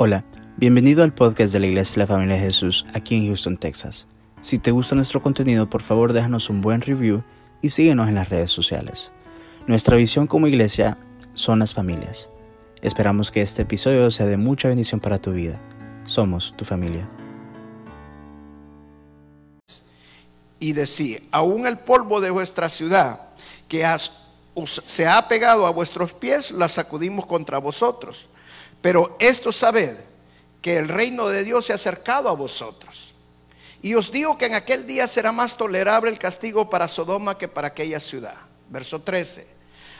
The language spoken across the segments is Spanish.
Hola, bienvenido al podcast de la Iglesia de la Familia de Jesús aquí en Houston, Texas. Si te gusta nuestro contenido, por favor déjanos un buen review y síguenos en las redes sociales. Nuestra visión como iglesia son las familias. Esperamos que este episodio sea de mucha bendición para tu vida. Somos tu familia. y decir, aún el polvo de vuestra ciudad que se ha pegado a vuestros pies, la sacudimos contra vosotros. Pero esto sabed, que el reino de Dios se ha acercado a vosotros. Y os digo que en aquel día será más tolerable el castigo para Sodoma que para aquella ciudad. Verso 13.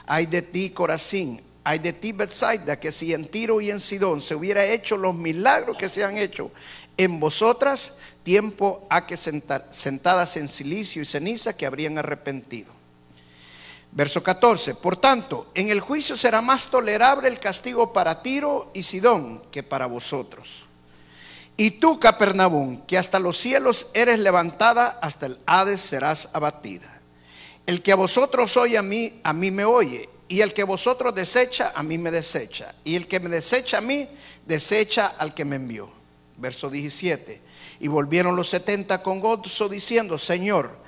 Hay de ti, Corazín, hay de ti, Bethsaida, que si en Tiro y en Sidón se hubiera hecho los milagros que se han hecho en vosotras, tiempo a que senta- sentadas en silicio y ceniza que habrían arrepentido. Verso 14. Por tanto, en el juicio será más tolerable el castigo para Tiro y Sidón que para vosotros. Y tú, Capernaum, que hasta los cielos eres levantada, hasta el Hades serás abatida. El que a vosotros oye a mí, a mí me oye. Y el que vosotros desecha, a mí me desecha. Y el que me desecha a mí, desecha al que me envió. Verso 17. Y volvieron los setenta con gozo diciendo, Señor,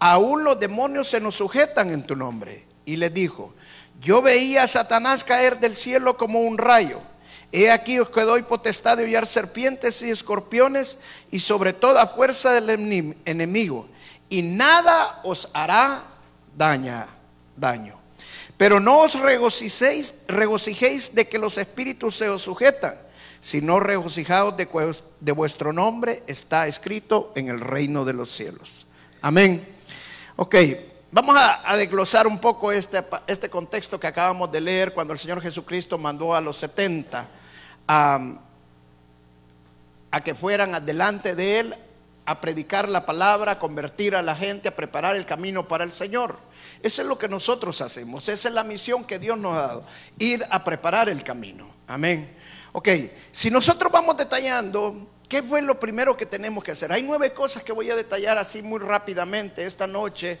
aún los demonios se nos sujetan en tu nombre. Y le dijo, yo veía a Satanás caer del cielo como un rayo. He aquí os que doy potestad de hollar serpientes y escorpiones y sobre toda fuerza del enemigo. Y nada os hará daña, daño. Pero no os regocijéis, regocijéis de que los espíritus se os sujetan, sino regocijaos de de vuestro nombre está escrito en el reino de los cielos. Amén. Ok, vamos a, desglosar un poco este, este contexto que acabamos de leer cuando el Señor Jesucristo mandó a los 70 a, a que fueran adelante de Él a predicar la palabra, a convertir a la gente, a preparar el camino para el Señor. Eso es lo que nosotros hacemos, esa es la misión que Dios nos ha dado, ir a preparar el camino. Amén. Ok, si nosotros vamos detallando, ¿qué fue lo primero que tenemos que hacer? Hay nueve cosas que voy a detallar así muy rápidamente esta noche,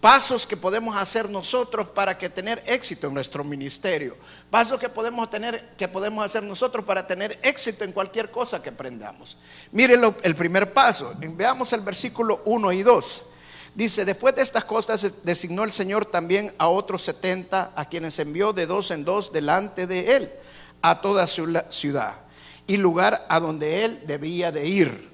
pasos que podemos hacer nosotros para que tener éxito en nuestro ministerio, pasos que podemos tener que podemos hacer nosotros para tener éxito en cualquier cosa que aprendamos. Miren lo- el primer paso, veamos el versículo 1 y 2. Dice, después de estas cosas designó el Señor también a otros 70 a quienes envió de dos en dos delante de él a toda su ciudad y lugar a donde él debía de ir.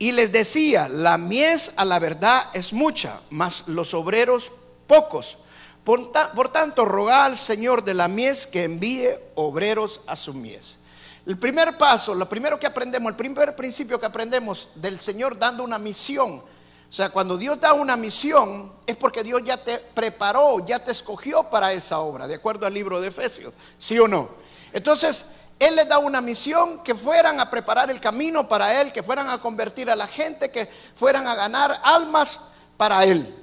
Y les decía, la mies a la verdad es mucha, mas los obreros pocos. Por, ta- por tanto, rogad al Señor de la mies que envíe obreros a su mies. El primer paso, lo primero que aprendemos, el primer principio que aprendemos del Señor dando una misión. O sea, cuando Dios da una misión es porque Dios ya te preparó, ya te escogió para esa obra, de acuerdo al libro de Efesios, ¿sí o no? Entonces, Él les da una misión que fueran a preparar el camino para Él, que fueran a convertir a la gente, que fueran a ganar almas para Él.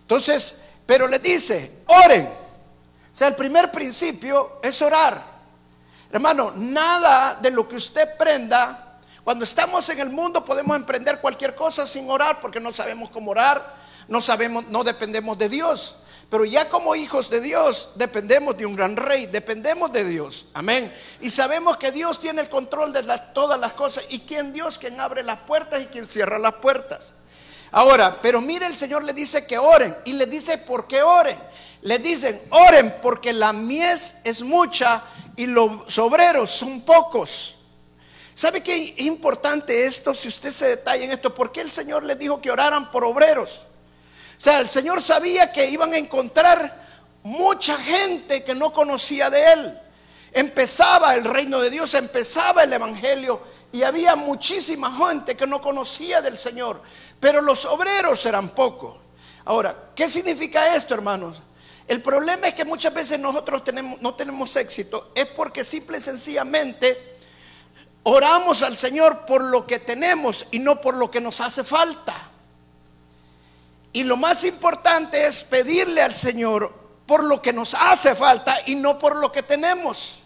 Entonces, pero le dice, oren. O sea, el primer principio es orar. Hermano, nada de lo que usted prenda, cuando estamos en el mundo podemos emprender cualquier cosa sin orar porque no sabemos cómo orar, no sabemos, no dependemos de Dios. Pero ya como hijos de Dios dependemos de un gran rey, dependemos de Dios. Amén. Y sabemos que Dios tiene el control de todas las cosas y quien Dios quien abre las puertas y quien cierra las puertas. Ahora, pero mire, el Señor le dice que oren y le dice por qué oren. Le dicen, oren porque la mies es mucha y los obreros son pocos. ¿Sabe qué es importante esto? Si usted se detalla en esto, ¿por qué el Señor les dijo que oraran por obreros? Sea, el Señor sabía que iban a encontrar mucha gente que no conocía de Él. Empezaba el reino de Dios, empezaba el Evangelio y había muchísima gente que no conocía del Señor, pero los obreros eran pocos. Ahora, ¿qué significa esto, hermanos? El problema es que muchas veces nosotros no tenemos éxito, es porque simple y sencillamente oramos al Señor por lo que tenemos y no por lo que nos hace falta. Y lo más importante es pedirle al Señor por lo que nos hace falta y no por lo que tenemos.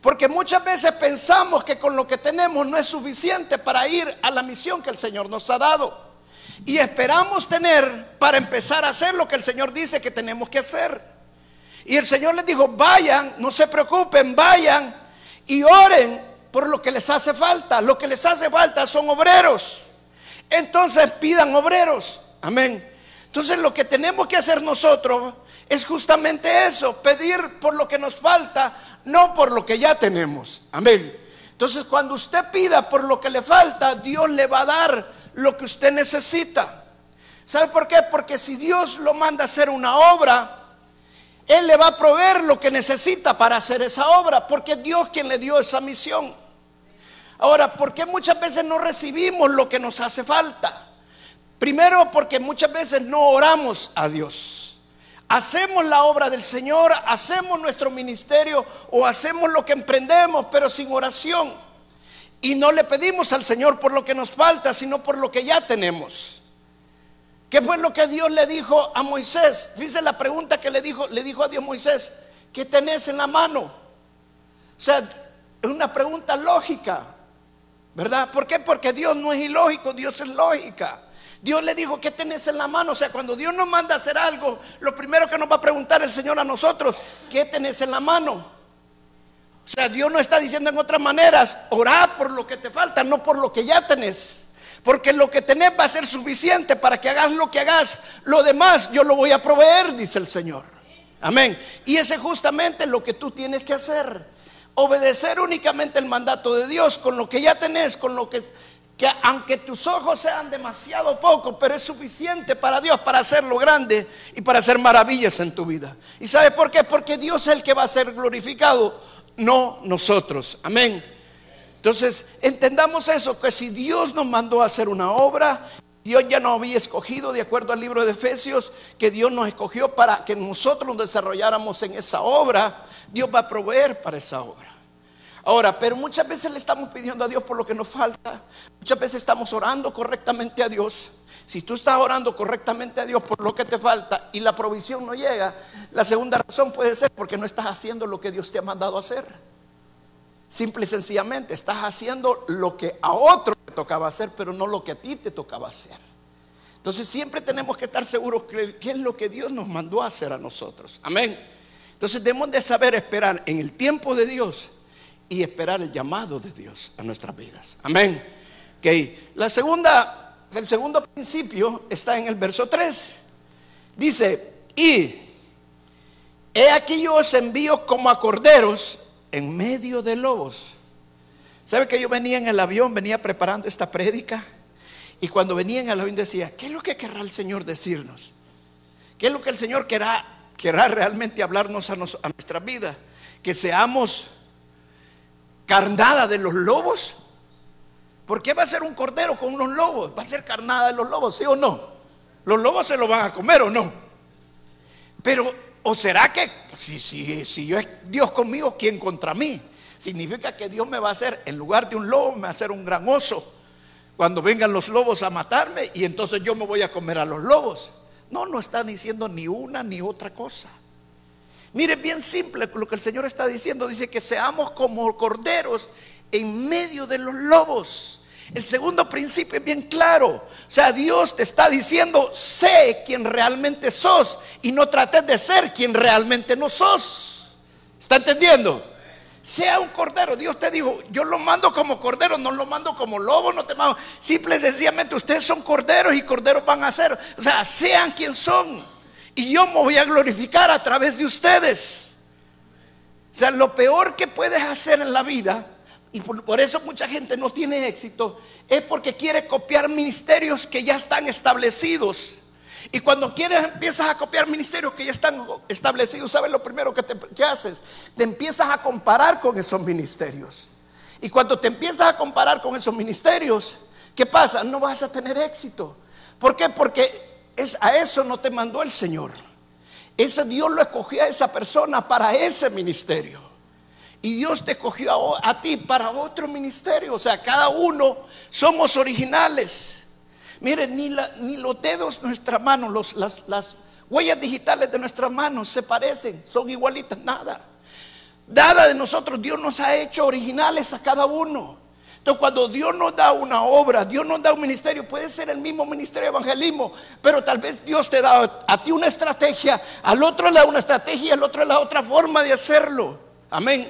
Porque muchas veces pensamos que con lo que tenemos no es suficiente para ir a la misión que el Señor nos ha dado. Y esperamos tener para empezar a hacer lo que el Señor dice que tenemos que hacer. Y el Señor les dijo, vayan, no se preocupen, vayan y oren por lo que les hace falta. Lo que les hace falta son obreros. Entonces pidan obreros. Amén. Entonces lo que tenemos que hacer nosotros es justamente eso, pedir por lo que nos falta, no por lo que ya tenemos. Amén. Entonces cuando usted pida por lo que le falta, Dios le va a dar lo que usted necesita. ¿Sabe por qué? Porque si Dios lo manda a hacer una obra, Él le va a proveer lo que necesita para hacer esa obra, porque es Dios quien le dio esa misión. Ahora, ¿por qué muchas veces no recibimos lo que nos hace falta? Primero porque muchas veces no oramos a Dios. Hacemos la obra del Señor, hacemos nuestro ministerio o hacemos lo que emprendemos, pero sin oración. Y no le pedimos al Señor por lo que nos falta, sino por lo que ya tenemos. ¿Qué fue lo que Dios le dijo a Moisés? Fíjese la pregunta que le dijo, le dijo a Dios Moisés, ¿qué tenés en la mano? O sea, es una pregunta lógica, ¿verdad? ¿Por qué? Porque Dios no es ilógico, Dios es lógica. Dios le dijo, ¿qué tenés en la mano? O sea, cuando Dios nos manda a hacer algo, lo primero que nos va a preguntar el Señor a nosotros, ¿qué tenés en la mano? O sea, Dios no está diciendo en otras maneras, orá por lo que te falta, no por lo que ya tenés. Porque lo que tenés va a ser suficiente para que hagas lo que hagas. Lo demás yo lo voy a proveer, dice el Señor. Amén. Y ese es justamente lo que tú tienes que hacer. Obedecer únicamente el mandato de Dios con lo que ya tenés, con lo que que aunque tus ojos sean demasiado pocos, pero es suficiente para Dios para hacerlo grande y para hacer maravillas en tu vida. ¿Y sabes por qué? Porque Dios es el que va a ser glorificado, no nosotros. Amén. Entonces, entendamos eso, que si Dios nos mandó a hacer una obra, Dios ya nos había escogido, de acuerdo al libro de Efesios, que Dios nos escogió para que nosotros nos desarrolláramos en esa obra, Dios va a proveer para esa obra. Ahora, pero muchas veces le estamos pidiendo a Dios por lo que nos falta. Muchas veces estamos orando correctamente a Dios. Si tú estás orando correctamente a Dios por lo que te falta y la provisión no llega, la segunda razón puede ser porque no estás haciendo lo que Dios te ha mandado hacer. Simple y sencillamente, estás haciendo lo que a otro te tocaba hacer, pero no lo que a ti te tocaba hacer. Entonces siempre tenemos que estar seguros que es lo que Dios nos mandó a hacer a nosotros. Amén. Entonces debemos de saber esperar en el tiempo de Dios y esperar el llamado de Dios a nuestras vidas. Amén. Okay. La segunda, el segundo principio está en el verso 3. Dice, y he aquí yo os envío como a corderos en medio de lobos. ¿Sabe que yo venía en el avión, venía preparando esta prédica? Y cuando venía en el avión decía, ¿qué es lo que querrá el Señor decirnos? ¿Qué es lo que el Señor querrá, querrá realmente hablarnos a, a nuestra vida? Que seamos carnada de los lobos. ¿Por qué va a ser un cordero con unos lobos? Va a ser carnada de los lobos, ¿sí o no? Los lobos se lo van a comer o no. Pero, ¿o será que si, si, si yo es Dios conmigo, ¿quién contra mí? Significa que Dios me va a hacer, en lugar de un lobo, me va a hacer un gran oso. Cuando vengan los lobos a matarme y entonces yo me voy a comer a los lobos. No, no está diciendo ni una ni otra cosa. Mire, bien simple lo que el Señor está diciendo. Dice que seamos como corderos en medio de los lobos. El segundo principio es bien claro. O sea, Dios te está diciendo, sé quién realmente sos y no trates de ser quien realmente no sos. ¿Está entendiendo? Sea un cordero. Dios te dijo, yo lo mando como cordero, no lo mando como lobo, no te mando. Simple y sencillamente, ustedes son corderos y corderos van a ser. O sea, sean quien son y yo me voy a glorificar a través de ustedes. O sea, lo peor que puedes hacer en la vida, y por, eso mucha gente no tiene éxito, es porque quiere copiar ministerios que ya están establecidos. Y cuando quieres empiezas a copiar ministerios que ya están establecidos, ¿sabes lo primero que, te, haces? Te empiezas a comparar con esos ministerios. Y cuando te empiezas a comparar con esos ministerios, ¿qué pasa? No vas a tener éxito. ¿Por qué? Porque es, a eso no te mandó el Señor. Ese Dios lo escogió a esa persona para ese ministerio. Y Dios te escogió a, ti para otro ministerio. O sea, cada uno somos originales. Miren, ni, los dedos de nuestra mano, las, las huellas digitales de nuestras manos se parecen, son igualitas, nada. Dada de nosotros, Dios nos ha hecho originales a cada uno. Entonces, cuando Dios nos da una obra, Dios nos da un ministerio, puede ser el mismo ministerio de evangelismo, pero tal vez Dios te da a ti una estrategia, al otro le da una estrategia al otro le da otra forma de hacerlo. Amén.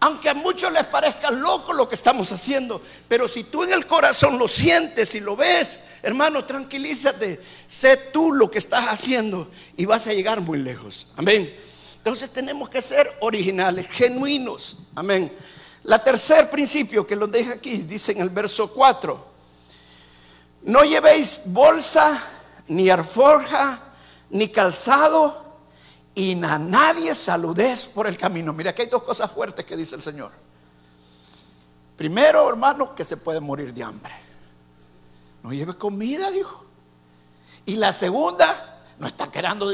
Aunque a muchos les parezca loco lo que estamos haciendo, pero si tú en el corazón lo sientes y lo ves, hermano, tranquilízate, sé tú lo que estás haciendo y vas a llegar muy lejos. Amén. Entonces tenemos que ser originales, genuinos. Amén. La tercer principio que lo deja aquí dice en el verso 4, no llevéis bolsa, ni alforja, ni calzado, y a nadie saludez por el camino. Mira, aquí hay dos cosas fuertes que dice el Señor. Primero, hermano, que se puede morir de hambre. No lleve comida, dijo. Y la segunda, no está queriendo,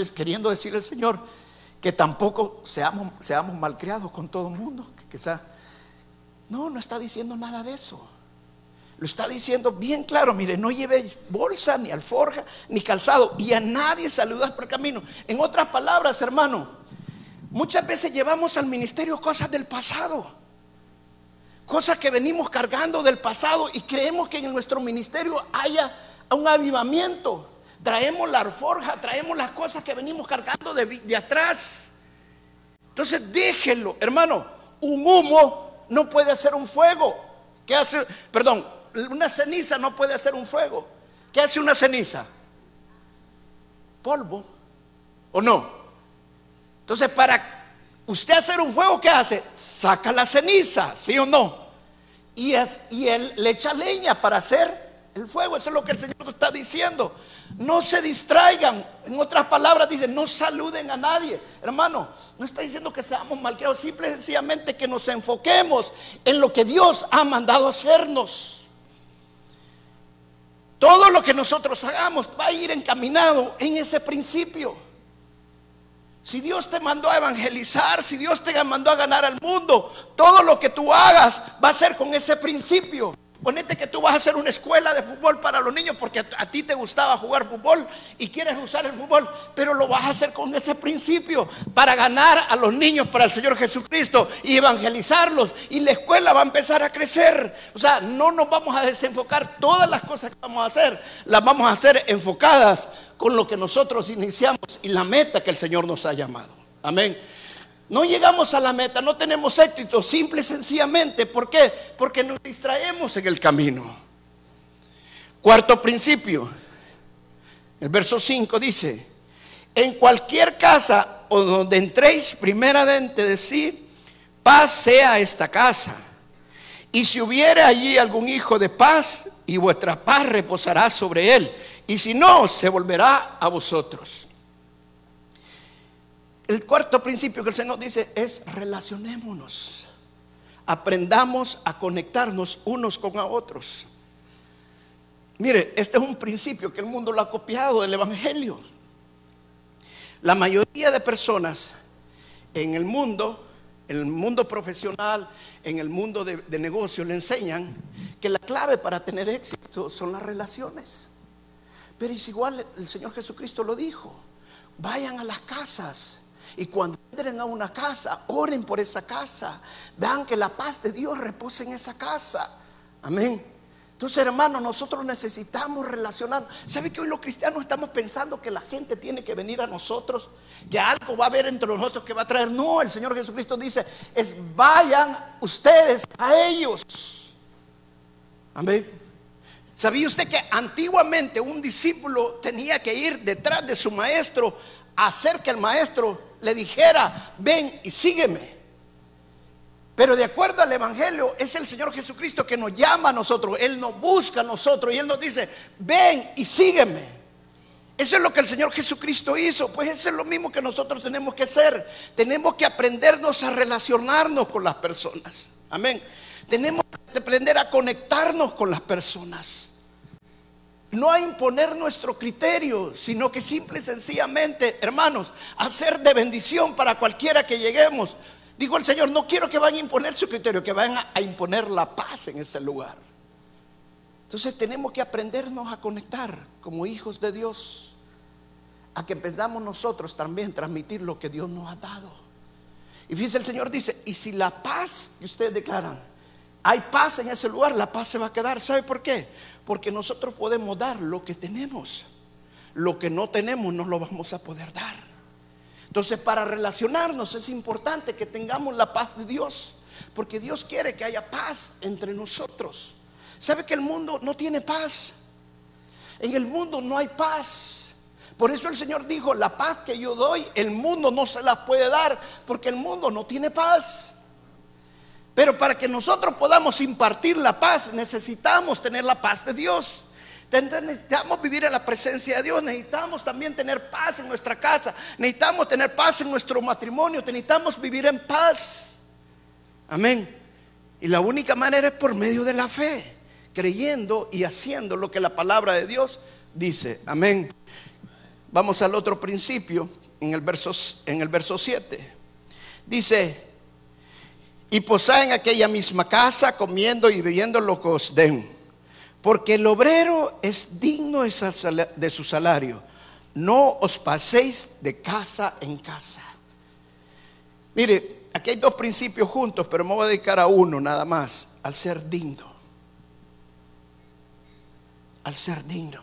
decir el Señor que tampoco seamos, malcriados con todo el mundo. Que quizá, no, no está diciendo nada de eso. Lo está diciendo bien claro, mire, no lleve bolsa, ni alforja, ni calzado, y a nadie saludas por el camino. En otras palabras, hermano, muchas veces llevamos al ministerio cosas del pasado, cosas que venimos cargando del pasado y creemos que en nuestro ministerio haya un avivamiento. Traemos la alforja, traemos las cosas que venimos cargando de, de atrás. Entonces déjenlo, hermano, un humo no puede hacer un fuego. ¿Qué hace? Perdón, una ceniza no puede hacer un fuego. ¿Qué hace una ceniza? Polvo. ¿O no? Entonces, para usted hacer un fuego, ¿qué hace? Saca la ceniza, ¿sí o no? Y, y él le echa leña para hacer el fuego. Eso es lo que el Señor está diciendo. No se distraigan. En otras palabras, dice, no saluden a nadie. Hermano, no está diciendo que seamos malcriados, simple y sencillamente que nos enfoquemos en lo que Dios ha mandado hacernos. Todo lo que nosotros hagamos va a ir encaminado en ese principio. Si Dios te mandó a evangelizar, si Dios te mandó a ganar al mundo, todo lo que tú hagas va a ser con ese principio. Ponete que tú vas a hacer una escuela de fútbol para los niños porque a, ti te gustaba jugar fútbol y quieres usar el fútbol, pero lo vas a hacer con ese principio para ganar a los niños para el Señor Jesucristo y evangelizarlos. Y la escuela va a empezar a crecer. O sea, no nos vamos a desenfocar todas las cosas que vamos a hacer, las vamos a hacer enfocadas con lo que nosotros iniciamos y la meta que el Señor nos ha llamado. Amén. No llegamos a la meta, no tenemos éxito, simple y sencillamente. ¿Por qué? Porque nos distraemos en el camino. Cuarto principio, el verso 5 dice, en cualquier casa o donde entréis primeramente decir, paz sea esta casa. Y si hubiere allí algún hijo de paz, y vuestra paz reposará sobre él. Y si no, se volverá a vosotros. El cuarto principio que el Señor dice es relacionémonos. Aprendamos a conectarnos unos con otros. Mire, este es un principio que el mundo lo ha copiado del Evangelio. La mayoría de personas en el mundo, en el mundo profesional, en el mundo de, de negocio, le enseñan que la clave para tener éxito son las relaciones. Pero es igual, el Señor Jesucristo lo dijo. Vayan a las casas y cuando entren a una casa, oren por esa casa. Vean que la paz de Dios repose en esa casa. Amén. Entonces, hermano, nosotros necesitamos relacionar. ¿Sabe que hoy los cristianos estamos pensando que la gente tiene que venir a nosotros? Que algo va a haber entre nosotros que va a traer. No, el Señor Jesucristo dice, es vayan ustedes a ellos. Amén. ¿Sabía usted que antiguamente un discípulo tenía que ir detrás de su maestro a hacer que el maestro le dijera, ven y sígueme. Pero de acuerdo al Evangelio, es el Señor Jesucristo que nos llama a nosotros, Él nos busca a nosotros y Él nos dice, ven y sígueme. Eso es lo que el Señor Jesucristo hizo, pues eso es lo mismo que nosotros tenemos que hacer. Tenemos que aprendernos a relacionarnos con las personas. Amén. Tenemos que aprender a conectarnos con las personas no a imponer nuestro criterio, sino que simple y sencillamente, hermanos, hacer de bendición para cualquiera que lleguemos. Digo el Señor, no quiero que vayan a imponer su criterio, que vayan a imponer la paz en ese lugar. Entonces tenemos que aprendernos a conectar como hijos de Dios, a que empezamos nosotros también transmitir lo que Dios nos ha dado. Y fíjense, el Señor dice, y si la paz que ustedes declaran, hay paz en ese lugar, la paz se va a quedar. ¿Sabe por qué? Porque nosotros podemos dar lo que tenemos. Lo que no tenemos no lo vamos a poder dar. Entonces, para relacionarnos es importante que tengamos la paz de Dios. Porque Dios quiere que haya paz entre nosotros. ¿Sabe que el mundo no tiene paz? En el mundo no hay paz. Por eso el Señor dijo, la paz que yo doy, el mundo no se la puede dar porque el mundo no tiene paz. Pero para que nosotros podamos impartir la paz, necesitamos tener la paz de Dios. Necesitamos vivir en la presencia de Dios, necesitamos también tener paz en nuestra casa, necesitamos tener paz en nuestro matrimonio, necesitamos vivir en paz. Amén. Y la única manera es por medio de la fe, creyendo y haciendo lo que la palabra de Dios dice. Amén. Vamos al otro principio en el verso, en el verso 7. Dice, y posá en aquella misma casa comiendo y bebiendo lo que os den porque el obrero es digno de su salario. No os paséis de casa en casa. Mire, aquí hay dos principios juntos, pero me voy a dedicar a uno nada más, al ser digno. Al ser digno.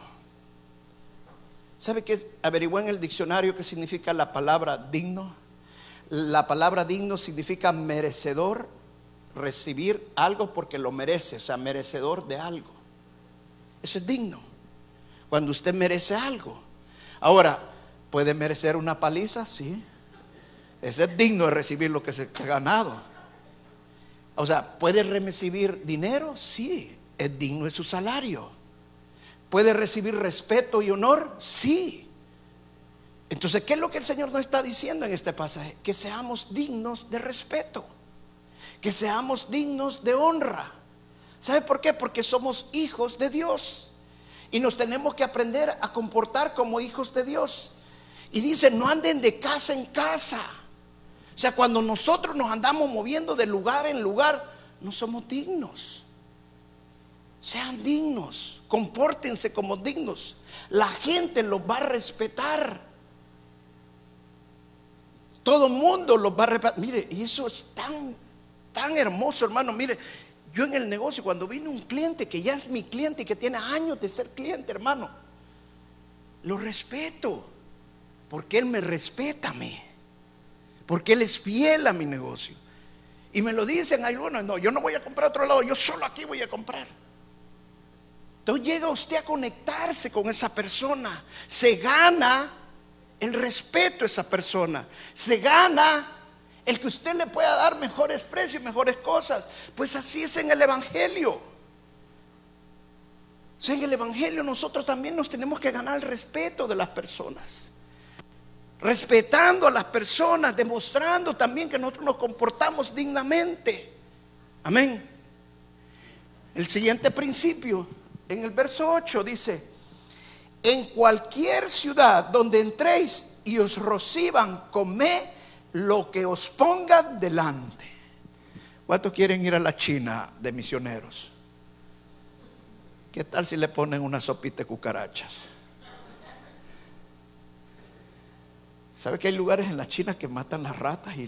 ¿Sabe qué es? Averiguó en el diccionario qué significa la palabra digno. La palabra digno significa merecedor, recibir algo porque lo merece, o sea, merecedor de algo. Eso es digno. Cuando usted merece algo. Ahora, ¿puede merecer una paliza? Sí. Ese es digno de recibir lo que se ha ganado. O sea, ¿puede recibir dinero? Sí. Es digno de su salario. ¿Puede recibir respeto y honor? Sí. Entonces, ¿qué es lo que el Señor nos está diciendo en este pasaje? Que seamos dignos de respeto. Que seamos dignos de honra. ¿Sabe por qué? Porque somos hijos de Dios. Y nos tenemos que aprender a comportar como hijos de Dios. Y dice, no anden de casa en casa. O sea, cuando nosotros nos andamos moviendo de lugar en lugar, no somos dignos. Sean dignos, compórtense como dignos. La gente los va a respetar. Todo el mundo los va a respetar. Mire, y eso es tan, tan hermoso, hermano. Mire, yo en el negocio, cuando viene un cliente que ya es mi cliente y que tiene años de ser cliente, hermano, lo respeto. Porque él me respeta a mí. Porque él es fiel a mi negocio. Y me lo dicen algunos, no, yo no voy a comprar a otro lado, yo solo aquí voy a comprar. Entonces llega usted a conectarse con esa persona. Se gana el respeto a esa persona. Se gana el que usted le pueda dar mejores precios, mejores cosas. Pues así es en el Evangelio. En el Evangelio nosotros también nos tenemos que ganar el respeto de las personas. Respetando a las personas, demostrando también que nosotros nos comportamos dignamente. Amén. El siguiente principio, en el verso 8, dice, en cualquier ciudad donde entréis y os reciban, comed lo que os pongan delante. ¿Cuántos quieren ir a la China de misioneros? ¿Qué tal si le ponen una sopita de cucarachas? ¿Sabe que hay lugares en la China que matan las ratas y,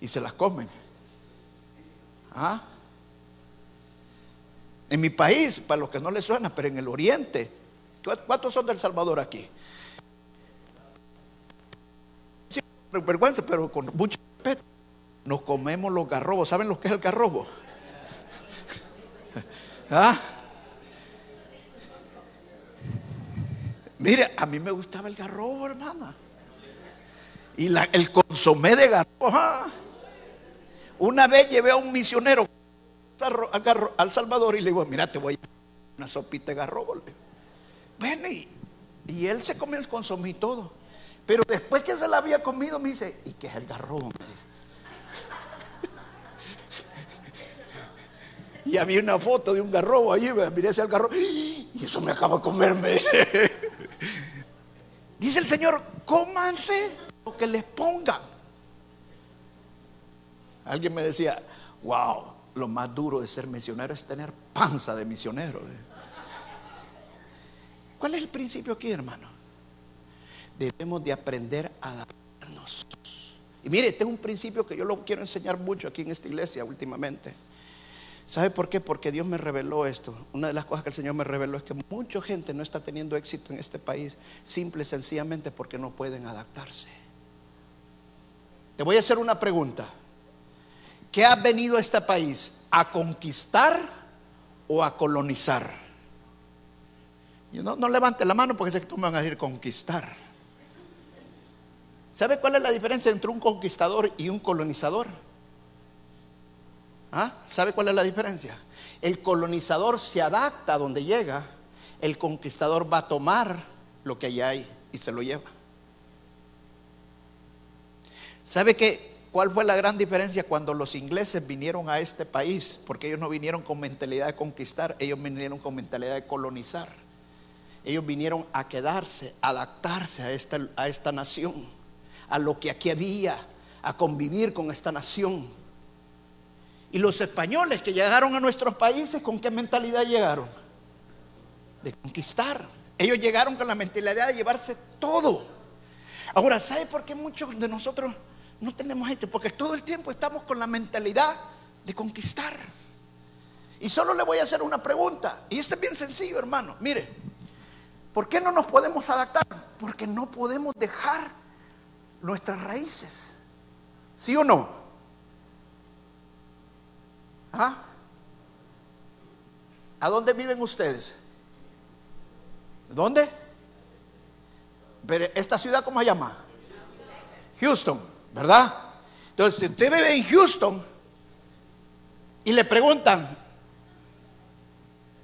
y se las comen? ¿Ah? En mi país, para los que no les suena, pero en el oriente, ¿cuántos son del Salvador aquí? vergüenza, pero con mucho respeto, nos comemos los garrobos. ¿Saben lo que es el garrobo? ¿Ah? Mire, a mí me gustaba el garrobo, hermana. Y el consomé de garrobo. ¿ah? Una vez llevé a un misionero al Salvador y le digo, mira, te voy a una sopita de garrobo. Bueno, y, él se comió el consomé y todo. Pero después que se la había comido, me dice, ¿y qué es el garrobo? Y había una foto de un garrobo allí, miré ese garrobo, y eso me acaba de comerme. Dice el Señor, cómanse lo que les pongan. Alguien me decía, wow, lo más duro de ser misionero es tener panza de misionero. ¿Cuál es el principio aquí, hermano? debemos de aprender a adaptarnos. Y mire, tengo un principio que yo lo quiero enseñar mucho aquí en esta iglesia últimamente. ¿Sabe por qué? Porque Dios me reveló esto. Una de las cosas que el Señor me reveló es que mucha gente no está teniendo éxito en este país, simple y sencillamente porque no pueden adaptarse. Te voy a hacer una pregunta. ¿qué has venido a este país? ¿A conquistar o a colonizar? No, levante la mano porque sé que tú me van a decir conquistar. ¿Sabe cuál es la diferencia entre un conquistador y un colonizador? ¿Ah? ¿Sabe cuál es la diferencia? El colonizador se adapta a donde llega, el conquistador va a tomar lo que allá hay y se lo lleva. ¿Sabe qué? ¿Cuál fue la gran diferencia cuando los ingleses vinieron a este país? Porque ellos no vinieron con mentalidad de conquistar, ellos vinieron con mentalidad de colonizar. Ellos vinieron a quedarse, a adaptarse a esta, a esta nación, a lo que aquí había, a convivir con esta nación. Y los españoles que llegaron a nuestros países, ¿con qué mentalidad llegaron? De conquistar. Ellos llegaron con la mentalidad de llevarse todo. Ahora, ¿sabe por qué muchos de nosotros no tenemos gente, porque todo el tiempo estamos con la mentalidad de conquistar. Y solo le voy a hacer una pregunta, y esto es bien sencillo, hermano. Mire, ¿por qué no nos podemos adaptar? Porque no podemos dejar nuestras raíces. ¿Sí o no? ¿Ah? ¿A dónde viven ustedes? ¿Dónde? Pero esta ciudad, ¿cómo se llama? Houston. ¿verdad? Entonces, si usted vive en Houston y le preguntan,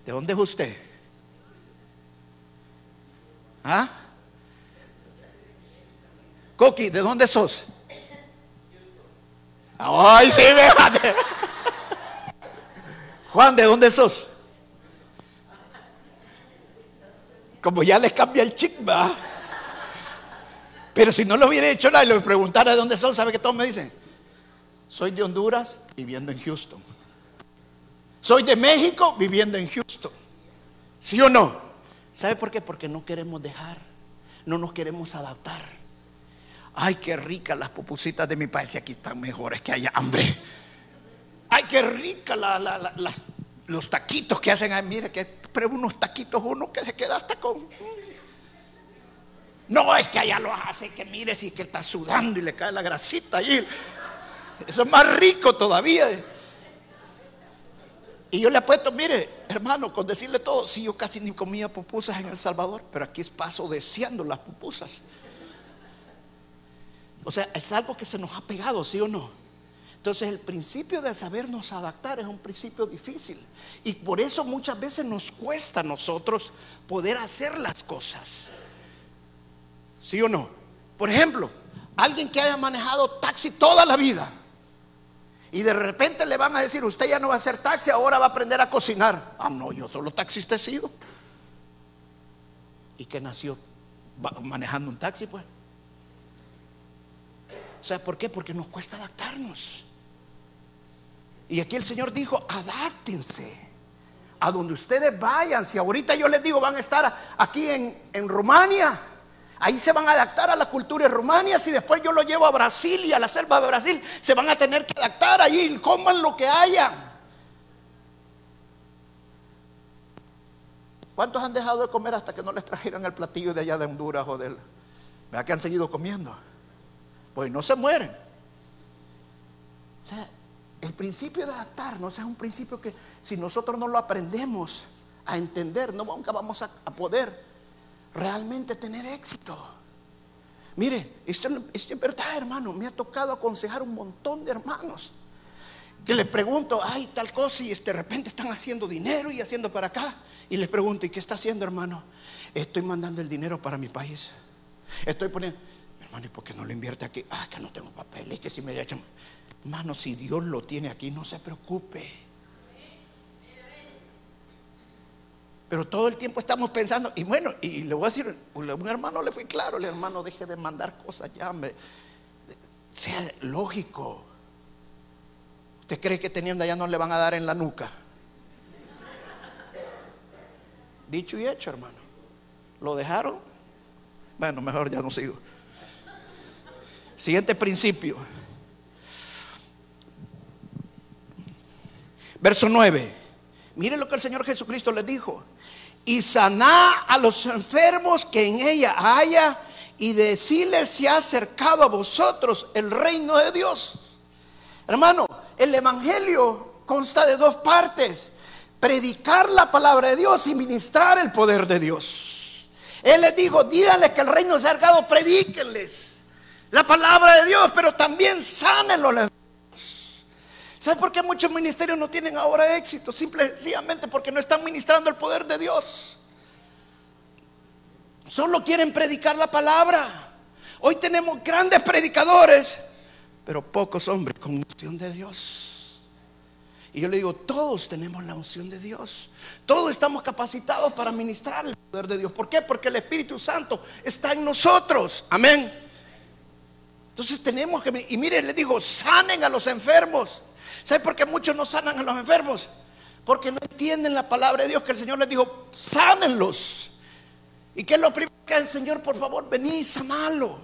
¿de dónde es usted? ¿Ah? Coqui, ¿de dónde sos? Ay, sí, véate. Juan, ¿de dónde sos? Como ya les cambia el chip, ¿verdad? Pero si no lo hubiera hecho nada y preguntara de dónde son, ¿sabe que todos me dicen? Soy de Honduras viviendo en Houston. Soy de México viviendo en Houston. ¿Sí o no? ¿Sabe por qué? Porque no queremos dejar, no nos queremos adaptar. Ay, qué ricas las pupusitas de mi país, y aquí están mejores que haya hambre. Ay, qué rica los taquitos que hacen. Ay, mire, que prueba unos taquitos uno que se queda hasta con... No, es que allá lo hace, que mire si que está sudando y le cae la grasita allí. Eso es más rico todavía. Y yo le apuesto, mire, hermano, con decirle todo, si yo casi ni comía pupusas en El Salvador, pero aquí es paso deseando las pupusas. O sea, es algo que se nos ha pegado, ¿sí o no? Entonces el principio de sabernos adaptar es un principio difícil. Y por eso muchas veces nos cuesta a nosotros poder hacer las cosas. ¿Sí o no? Por ejemplo, alguien que haya manejado taxi toda la vida y de repente le van a decir, usted ya no va a hacer taxi, ahora va a aprender a cocinar. Ah, no, yo solo taxista he sido. ¿Y que nació manejando un taxi, pues? Sea, ¿por qué? Porque nos cuesta adaptarnos. Y aquí el Señor dijo, adáctense a donde ustedes vayan. Si ahorita yo les digo, van a estar aquí en, en Rumania, Ahí se van a adaptar a la cultura de Rumania. Si después yo lo llevo a Brasil y a la selva de Brasil, se van a tener que adaptar allí, coman lo que haya. ¿Cuántos han dejado de comer hasta que no les trajeran el platillo de allá de Honduras o del... Vea que han seguido comiendo. Pues no se mueren. O sea, el principio de adaptarnos es un principio que si nosotros no lo aprendemos a entender, no nunca vamos a poder realmente tener éxito. Mire, esto, es verdad, hermano. Me ha tocado aconsejar un montón de hermanos que les pregunto, ay, tal cosa, y de repente están haciendo dinero y haciendo para acá. Y les pregunto, ¿y qué está haciendo, hermano? Estoy mandando el dinero para mi país. Estoy poniendo, hermano, ¿y por qué no lo invierte aquí? Ah, que no tengo papeles, que si me echan. Hermano, si Dios lo tiene aquí, no se preocupe. Pero todo el tiempo estamos pensando, y bueno, y le voy a decir, un hermano le fue claro, el hermano deje de mandar cosas ya, sea lógico. ¿Usted cree que teniendo allá no le van a dar en la nuca? Dicho y hecho, hermano. ¿Lo dejaron? Bueno, mejor ya no sigo. Siguiente principio. Verso 9. Mire lo que el Señor Jesucristo les dijo y saná a los enfermos que en ella haya y decirles se ha acercado a vosotros el reino de Dios. Hermano, el Evangelio consta de dos partes. Predicar la palabra de Dios y ministrar el poder de Dios. Él les dijo, díganles que el reino se ha predíquenles la palabra de Dios, pero también sánenlo. ¿Sabe por qué muchos ministerios no tienen ahora éxito? Simple sencillamente porque no están ministrando el poder de Dios. Solo quieren predicar la palabra. Hoy tenemos grandes predicadores, pero pocos hombres con unción de Dios. Y yo le digo, todos tenemos la unción de Dios. Todos estamos capacitados para ministrar el poder de Dios. ¿Por qué? Porque el Espíritu Santo está en nosotros. Amén. Entonces tenemos que... Y mire, le digo, sanen a los enfermos. ¿Sabe por qué muchos no sanan a los enfermos? Porque no entienden la palabra de Dios que el Señor les dijo, sánenlos. ¿Y qué es lo primero que el Señor, por favor, vení, sanalo?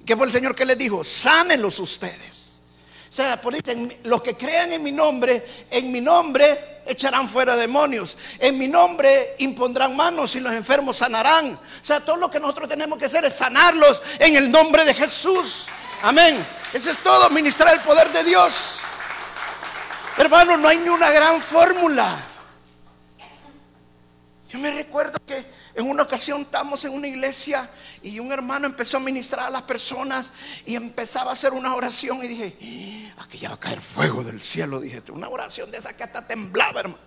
¿Y qué fue el Señor que les dijo? Sánenlos ustedes. O sea, por los que crean en mi nombre, en mi nombre echarán fuera demonios. En mi nombre impondrán manos y los enfermos sanarán. O sea, todo lo que nosotros tenemos que hacer es sanarlos en el nombre de Jesús. Amén. Eso es todo, ministrar el poder de Dios. Hermano, no hay ni una gran fórmula. Yo me recuerdo que en una ocasión estábamos en una iglesia y un hermano empezó a ministrar a las personas y empezaba a hacer una oración y dije, aquí ya va a caer fuego del cielo, dije, una oración de esa que hasta temblaba, hermano.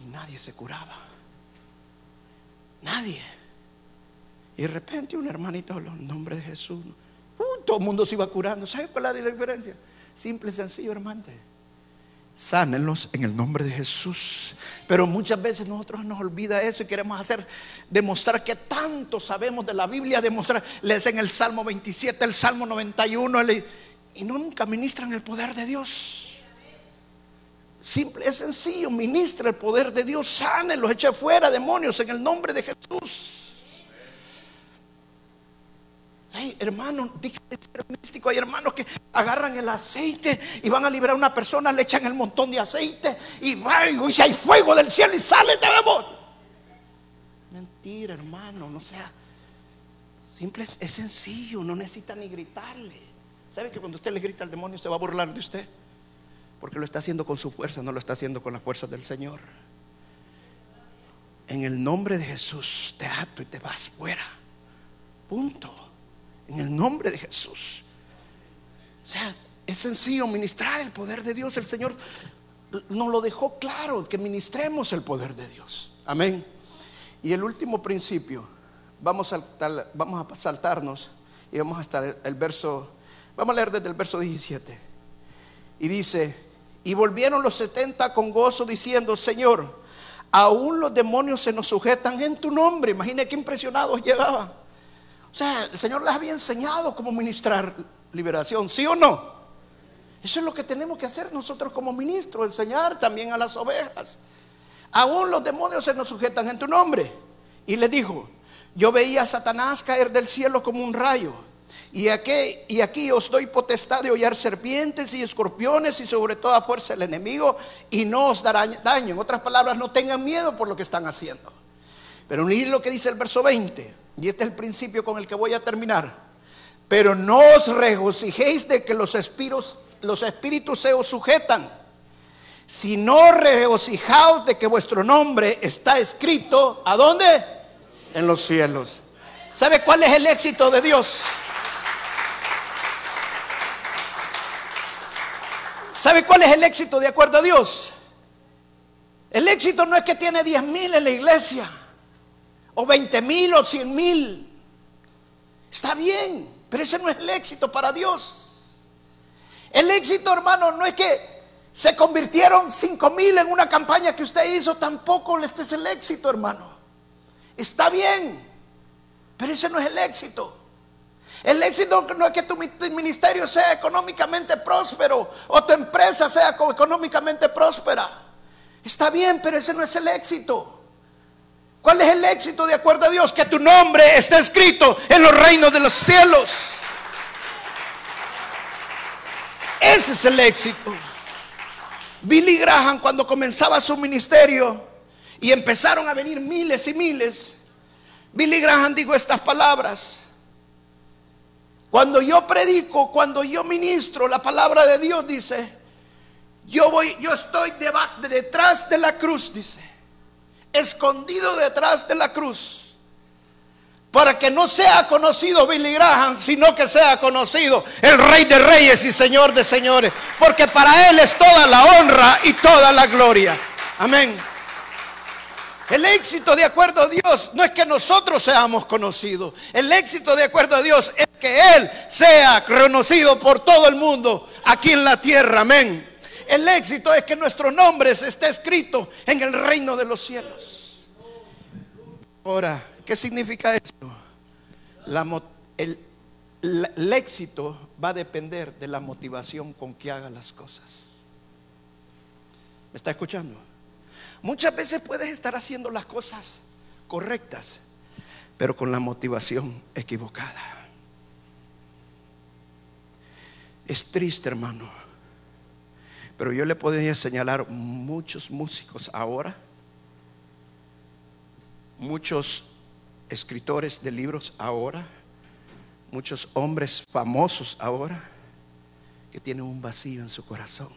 Y nadie se curaba. Nadie. Y de repente un hermanito habló en nombre de Jesús. Uh, todo el mundo se iba curando. ¿Sabe cuál es la diferencia? Simple y sencillo, hermano. Sánenlos en el nombre de Jesús. Pero muchas veces nosotros nos olvida eso y queremos hacer, demostrar que tanto sabemos de la Biblia, demostrar, les en el Salmo 27, el Salmo 91, y nunca ministran el poder de Dios. Simple, es sencillo, ministra el poder de Dios, sánenlos, eche fuera demonios en el nombre de Jesús. Hay hermanos, místico, hay hermanos que agarran el aceite y van a liberar a una persona, le echan el montón de aceite y va y si hay fuego del cielo y sale de demonio. Mentira, hermano, no sea. Simple es, sencillo, no necesita ni gritarle. ¿Sabe que cuando usted le grita al demonio se va a burlar de usted? Porque lo está haciendo con su fuerza, no lo está haciendo con la fuerza del Señor. En el nombre de Jesús te ato y te vas fuera. Punto. En el nombre de Jesús. O sea, es sencillo ministrar el poder de Dios. El Señor nos lo dejó claro, que ministremos el poder de Dios. Amén. Y el último principio, vamos a, saltarnos y vamos a estar el, verso, vamos a leer desde el verso 17. Y dice, y volvieron los 70 con gozo diciendo, Señor, aún los demonios se nos sujetan en tu nombre. Imagina qué impresionados llegaban. O sea, el Señor les había enseñado cómo ministrar liberación, ¿sí o no? Eso es lo que tenemos que hacer nosotros como ministros, enseñar también a las ovejas. Aún los demonios se nos sujetan en tu nombre. Y le dijo, yo veía a Satanás caer del cielo como un rayo. Y aquí, os doy potestad de hollar serpientes y escorpiones y sobre toda fuerza el enemigo y no os dará daño. En otras palabras, no tengan miedo por lo que están haciendo. Pero unir lo que dice el verso 20. Y este es el principio con el que voy a terminar. Pero no os regocijéis de que los espíritus, los espíritus se os sujetan, sino regocijaos de que vuestro nombre está escrito, ¿a dónde? En los cielos. ¿Sabe cuál es el éxito de Dios? ¿Sabe cuál es el éxito de acuerdo a Dios? El éxito no es que tiene diez mil en la iglesia o 20 mil o 100 mil. Está bien, pero ese no es el éxito para Dios. El éxito, hermano, no es que se convirtieron 5 mil en una campaña que usted hizo, tampoco este es el éxito, hermano. Está bien, pero ese no es el éxito. El éxito no es que tu ministerio sea económicamente próspero o tu empresa sea económicamente próspera. Está bien, pero ese no es el éxito. ¿Cuál es el éxito de acuerdo a Dios? Que tu nombre esté escrito en los reinos de los cielos. Ese es el éxito. Billy Graham cuando comenzaba su ministerio y empezaron a venir miles y miles, Billy Graham dijo estas palabras. Cuando yo predico, cuando yo ministro la palabra de Dios, dice, Yo voy, yo estoy detrás de la cruz, dice. Escondido detrás de la cruz para que no sea conocido Billy Graham, sino que sea conocido el Rey de Reyes y Señor de Señores, porque para Él es toda la honra y toda la gloria. Amén. El éxito de acuerdo a Dios no es que nosotros seamos conocidos. El éxito de acuerdo a Dios es que Él sea conocido por todo el mundo aquí en la tierra. Amén. El éxito es que nuestro nombre esté escrito en el reino de los cielos. Ahora, ¿Qué significa esto? el, el éxito va a depender de la motivación con que haga las cosas. ¿Me está escuchando? Muchas veces puedes estar haciendo las cosas correctas, pero con la motivación equivocada. Es triste, hermano. Pero yo le podría señalar muchos músicos ahora, muchos escritores de libros ahora, muchos hombres famosos ahora, que tienen un vacío en su corazón,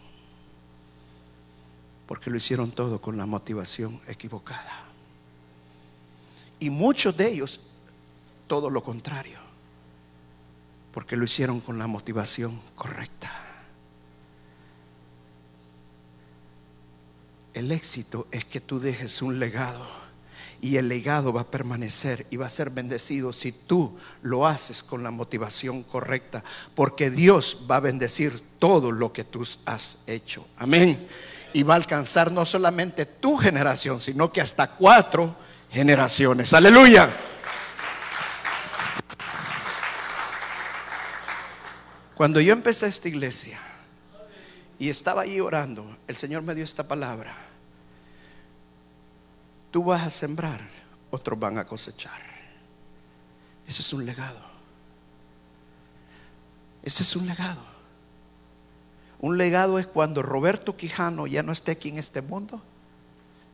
porque lo hicieron todo con la motivación equivocada. Y muchos de ellos, todo lo contrario, porque lo hicieron con la motivación correcta. El éxito es que tú dejes un legado y el legado va a permanecer y va a ser bendecido si tú lo haces con la motivación correcta, porque Dios va a bendecir todo lo que tú has hecho. Amén. Y va a alcanzar no solamente tu generación, sino que hasta cuatro generaciones. Aleluya. Cuando yo empecé esta iglesia y estaba ahí orando, el Señor me dio esta palabra. Tú vas a sembrar, otros van a cosechar. Ese es un legado. Ese es un legado. Un legado es cuando Roberto Quijano ya no esté aquí en este mundo,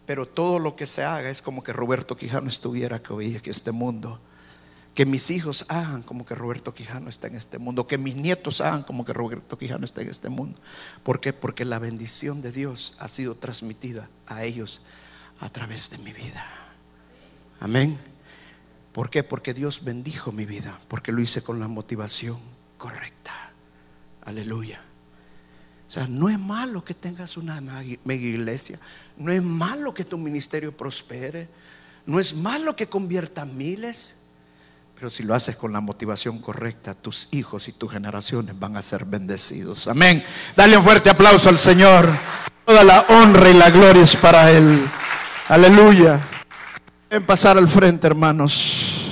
pero todo lo que se haga es como que Roberto Quijano estuviera aquí en este mundo. Que mis hijos hagan como que Roberto Quijano está en este mundo. Que mis nietos hagan como que Roberto Quijano está en este mundo. ¿Por qué? Porque la bendición de Dios ha sido transmitida a ellos a través de mi vida. Amén. ¿Por qué? Porque Dios bendijo mi vida, porque lo hice con la motivación correcta. Aleluya. O sea, no es malo que tengas una mega iglesia, no es malo que tu ministerio prospere, no es malo que convierta miles, pero si lo haces con la motivación correcta, tus hijos y tus generaciones van a ser bendecidos. Amén. Dale un fuerte aplauso al Señor. Toda la honra y la gloria es para Él. Aleluya. En pasar al frente, hermanos.